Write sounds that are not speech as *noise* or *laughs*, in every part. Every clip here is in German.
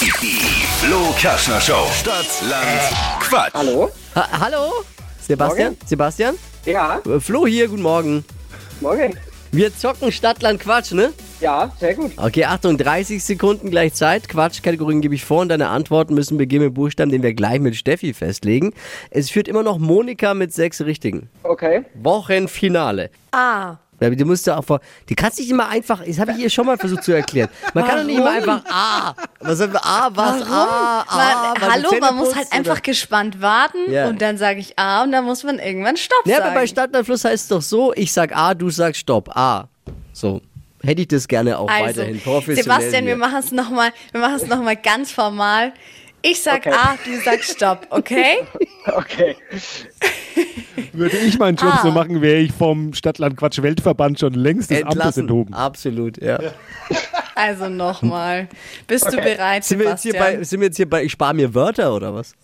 Die Flo Kaschner Show. Stadt, Land, Quatsch. Hallo? Ha hallo? Sebastian? Morgen. Sebastian? Ja, Äh, Flo hier, guten Morgen. morgen. Wir zocken Stadtland Quatsch, ne? Ja, sehr gut. Okay, Achtung, 30 Sekunden gleich Zeit. Quatschkategorien gebe ich vor und deine Antworten müssen beginnen mit Buchstaben, den wir gleich mit Steffi festlegen. Es führt immer noch Monika mit sechs Richtigen. Okay. Wochenfinale. Ah. Ja, Du musst ja auch vor. Die kannst nicht immer einfach. Das habe ich ihr schon mal versucht zu erklären. Man kann doch nicht immer einfach A. Was soll A, was? A, A. Man, weil du hallo, man muss halt einfach oder? gespannt warten Ja. und dann sage ich A und dann muss man irgendwann Stopp Ja, aber sagen. bei Stadtland Fluss heißt es doch so: ich sag A, du sagst Stopp. A. So. Hätte ich das gerne auch also, weiterhin professionell. Sebastian, wir hier. machen es nochmal, wir machen es noch mal ganz formal. Ich sag Okay. A, du sagst Stopp, okay? *laughs* Okay. Würde ich meinen Job Ah. so machen, wäre ich vom Stadtland-Quatsch-Weltverband schon längst des Amtes enthoben. Absolut, ja. *laughs* Also nochmal. Bist du bereit, Sind wir, jetzt hier bei, sind wir jetzt hier bei, ich spare mir Wörter oder was?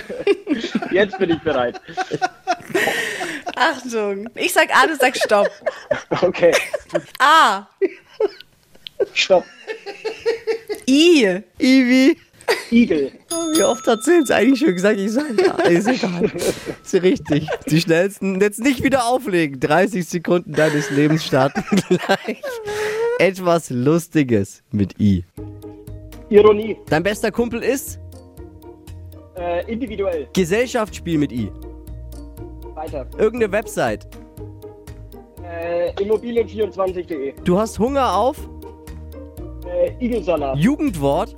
*laughs* Jetzt bin ich bereit. *laughs* Achtung. Ich sag A, du sagst Stopp. Okay. A. Stopp. I. Ivi. Igel. Wie oft hat sie jetzt eigentlich schon gesagt, ich sage ja, ist egal. Ist richtig. Die schnellsten, jetzt nicht wieder auflegen. 30 Sekunden deines Lebens starten *laughs* gleich. Etwas Lustiges mit I. Ironie. Dein bester Kumpel ist Äh, individuell. Gesellschaftsspiel mit I. Weiter. Irgendeine Website. Äh, Immobilien24.de. Du hast Hunger auf Äh, Igelsalat. Jugendwort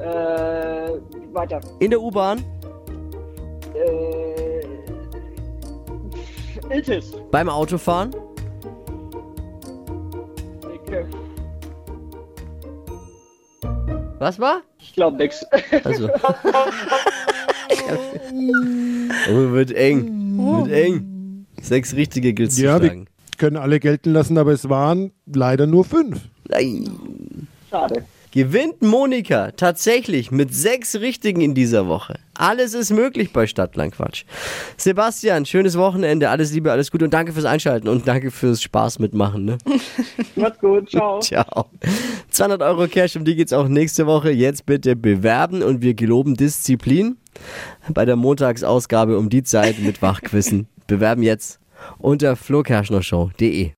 Äh, weiter. in der U-Bahn, Äh, Iltis. beim Autofahren, was war? ich glaube nix. Also. *laughs* oh, wird eng. Wird eng. Sechs richtige gilt zu Ja, wir schlagen. können alle gelten lassen, aber es waren leider nur fünf. Nein. Schade. Gewinnt Monika tatsächlich mit sechs Richtigen in dieser Woche. Alles ist möglich bei Stadtlandquatsch. Sebastian, schönes Wochenende, alles Liebe, alles Gute und danke fürs Einschalten und danke fürs Spaß mitmachen. Ne? *laughs* Macht's gut. Ciao. *laughs* Ciao. 200 Euro Cash, um die geht's auch nächste Woche. Jetzt bitte bewerben und wir geloben Disziplin bei der Montagsausgabe um die Zeit mit Wachquissen. *laughs* Bewerben jetzt unter flokerschnershow.de.